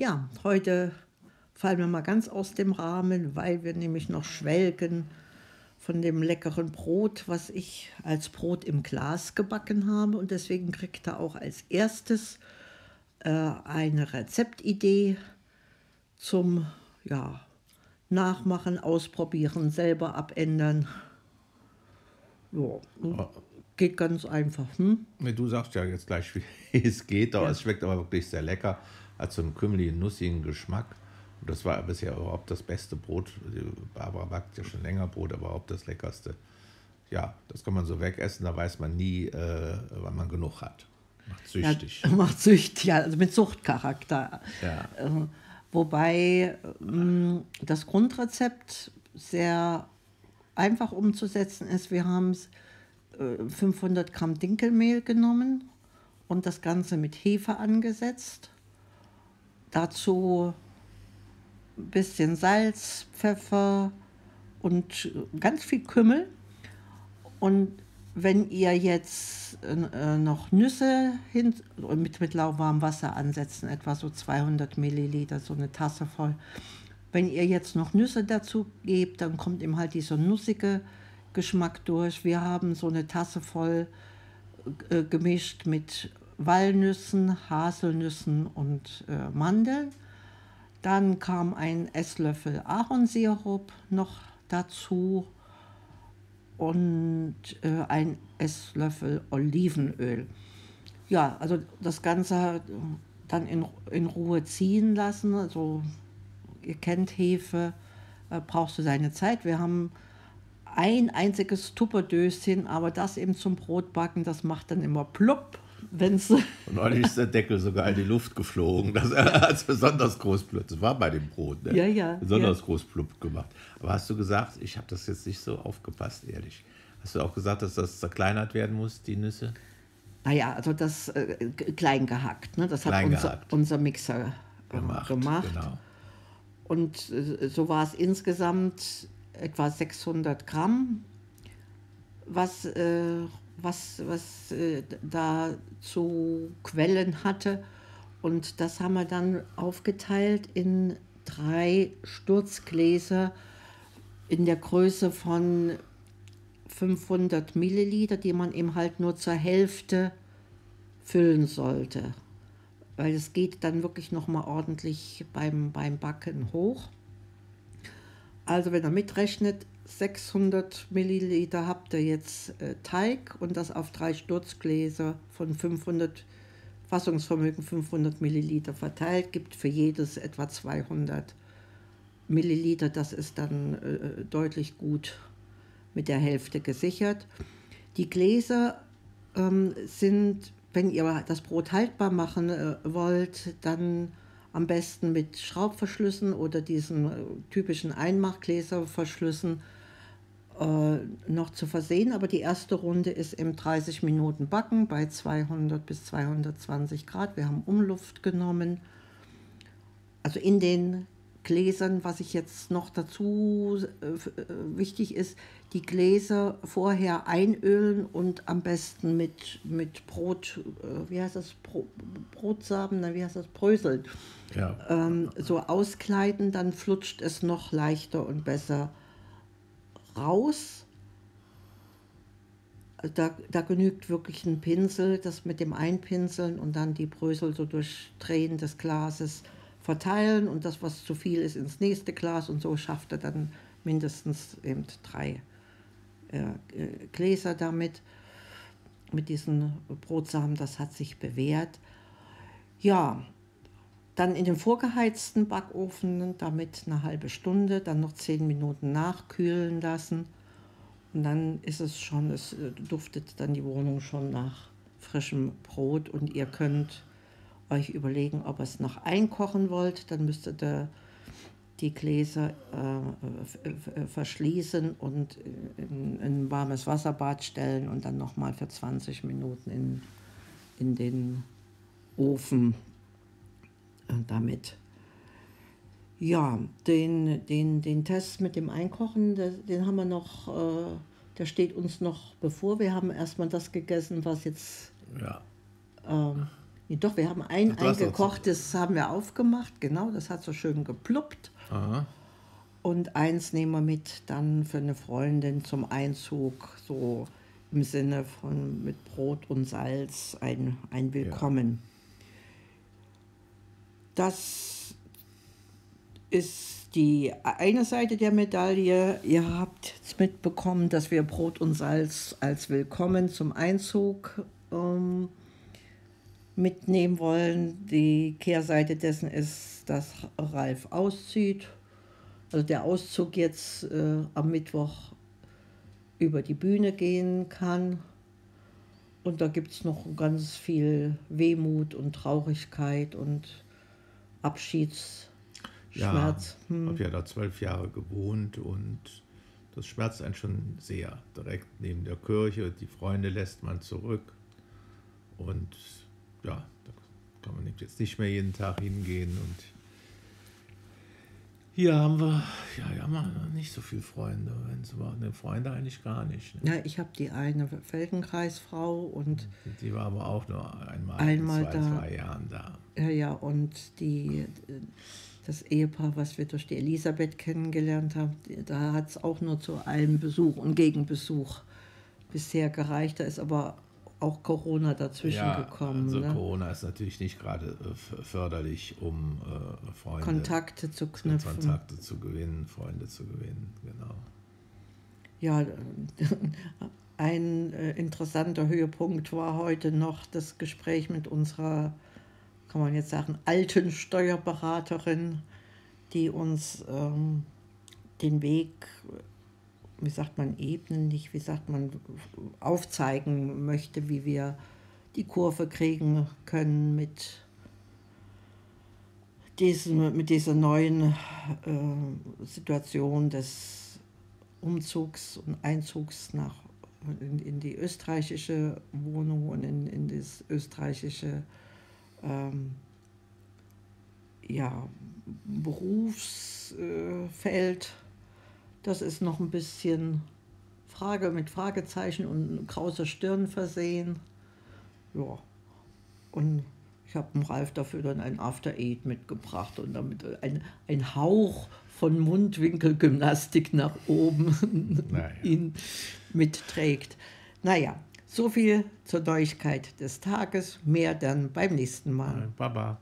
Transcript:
Ja, heute fallen wir mal ganz aus dem Rahmen, weil wir nämlich noch schwelgen von dem leckeren Brot, was ich als Brot im Glas gebacken habe. Und deswegen kriegt er auch als erstes äh, eine Rezeptidee zum ja, Nachmachen, Ausprobieren, selber abändern. Ja, geht ganz einfach. Hm? Du sagst ja jetzt gleich, wie es geht, aber ja. es schmeckt aber wirklich sehr lecker. Hat so einen kümmeligen, nussigen Geschmack. Und das war bisher überhaupt das beste Brot. Barbara backt ja schon länger Brot, aber überhaupt das leckerste. Ja, das kann man so wegessen, da weiß man nie, äh, wann man genug hat. Macht süchtig. Ja, macht süchtig, ja, also mit Suchtcharakter. Ja. Äh, wobei äh, das Grundrezept sehr einfach umzusetzen ist. Wir haben 500 Gramm Dinkelmehl genommen und das Ganze mit Hefe angesetzt. Dazu ein bisschen Salz, Pfeffer und ganz viel Kümmel. Und wenn ihr jetzt äh, noch Nüsse hin, mit, mit lauwarmem Wasser ansetzen, etwa so 200 Milliliter, so eine Tasse voll. Wenn ihr jetzt noch Nüsse dazu gebt, dann kommt eben halt dieser nussige Geschmack durch. Wir haben so eine Tasse voll äh, gemischt mit Walnüssen, Haselnüssen und äh, Mandeln. Dann kam ein Esslöffel Ahornsirup noch dazu und äh, ein Esslöffel Olivenöl. Ja, also das Ganze dann in, in Ruhe ziehen lassen. Also ihr kennt Hefe, äh, brauchst du seine Zeit. Wir haben ein einziges Tupperdöschen, aber das eben zum Brotbacken, das macht dann immer plopp wenn's Und neulich ist der Deckel sogar in die Luft geflogen. Das hat besonders groß Das war bei dem Brot. Ne? Ja, ja. Besonders ja. groß plupp gemacht. Aber hast du gesagt, ich habe das jetzt nicht so aufgepasst, ehrlich. Hast du auch gesagt, dass das zerkleinert werden muss, die Nüsse? Naja, also das äh, klein gehackt. Ne? Das hat unser, unser, Mixer äh, gemacht. gemacht. Genau. Und äh, so war es insgesamt etwa 600 Gramm, was äh, was, was äh, da zu Quellen hatte. Und das haben wir dann aufgeteilt in drei Sturzgläser in der Größe von 500 Milliliter, die man eben halt nur zur Hälfte füllen sollte. Weil es geht dann wirklich nochmal ordentlich beim, beim Backen hoch. Also wenn er mitrechnet, 600 Milliliter habt ihr jetzt äh, Teig und das auf drei Sturzgläser von 500 Fassungsvermögen 500 Milliliter verteilt, gibt für jedes etwa 200 Milliliter. Das ist dann äh, deutlich gut mit der Hälfte gesichert. Die Gläser ähm, sind, wenn ihr das Brot haltbar machen äh, wollt, dann am besten mit Schraubverschlüssen oder diesen äh, typischen Einmachgläserverschlüssen äh, noch zu versehen. Aber die erste Runde ist im 30 Minuten Backen bei 200 bis 220 Grad. Wir haben Umluft genommen. Also in den Gläsern, was ich jetzt noch dazu äh, äh, wichtig ist, die Gläser vorher einölen und am besten mit, mit Brot, äh, wie heißt das, Bro, Brotsamen, wie heißt das, Bröseln, ja. ähm, so auskleiden, dann flutscht es noch leichter und besser raus. Da, da genügt wirklich ein Pinsel, das mit dem Einpinseln und dann die Brösel so durch Drehen des Glases verteilen und das, was zu viel ist, ins nächste Glas und so schafft er dann mindestens eben drei äh, Gläser damit. Mit diesen Brotsamen, das hat sich bewährt. Ja, dann in den vorgeheizten Backofen damit eine halbe Stunde, dann noch zehn Minuten nachkühlen lassen. Und dann ist es schon, es äh, duftet dann die Wohnung schon nach frischem Brot und ihr könnt euch überlegen, ob ihr es noch einkochen wollt. Dann müsstet ihr die Gläser äh, verschließen und in, in, ein warmes Wasserbad stellen und dann nochmal für 20 Minuten in, in den Ofen damit. Ja, den, den, den Test mit dem Einkochen, den, den haben wir noch, äh, der steht uns noch bevor. Wir haben erstmal das gegessen, was jetzt ja. ähm, Nee, doch, wir haben ein eingekochtes, haben wir aufgemacht, genau, das hat so schön gepluppt. Aha. Und eins nehmen wir mit dann für eine Freundin zum Einzug, so im Sinne von mit Brot und Salz ein, ein Willkommen. Ja. Das ist die eine Seite der Medaille. Ihr habt mitbekommen, dass wir Brot und Salz als Willkommen zum Einzug ähm, mitnehmen wollen. Die Kehrseite dessen ist, dass Ralf auszieht. Also der Auszug jetzt äh, am Mittwoch über die Bühne gehen kann. Und da gibt es noch ganz viel Wehmut und Traurigkeit und Abschiedsschmerz. Ja, hm. habe ja da zwölf Jahre gewohnt und das schmerzt einen schon sehr. Direkt neben der Kirche, die Freunde lässt man zurück. Und ja, da kann man jetzt nicht mehr jeden Tag hingehen. Und hier haben wir, ja, ja, haben nicht so viele Freunde. Wenn es überhaupt eine Freunde eigentlich gar nicht. Ne? Ja, ich habe die eine Feldenkreisfrau und. Die war aber auch nur einmal, einmal in zwei, da. zwei Jahren da. Ja, ja, und die, das Ehepaar, was wir durch die Elisabeth kennengelernt haben, da hat es auch nur zu einem Besuch und Gegenbesuch bisher gereicht. Da ist aber auch Corona dazwischen ja, gekommen. Also ne? Corona ist natürlich nicht gerade äh, förderlich, um äh, Freunde, Kontakte zu knüpfen. Kontakte zu gewinnen, Freunde zu gewinnen, genau. Ja, ein äh, interessanter Höhepunkt war heute noch das Gespräch mit unserer, kann man jetzt sagen, alten Steuerberaterin, die uns ähm, den Weg wie sagt man, ebnen nicht, wie sagt man, aufzeigen möchte, wie wir die Kurve kriegen können mit, diesen, mit dieser neuen äh, Situation des Umzugs und Einzugs nach, in, in die österreichische Wohnung und in, in das österreichische ähm, ja, Berufsfeld. Äh, das ist noch ein bisschen Frage mit Fragezeichen und krauser Stirn versehen. Ja. Und ich habe dem Ralf dafür dann ein After Eight mitgebracht und damit ein, ein Hauch von Mundwinkelgymnastik nach oben naja. ihn mitträgt. Naja, so viel zur Neuigkeit des Tages. Mehr dann beim nächsten Mal. Baba.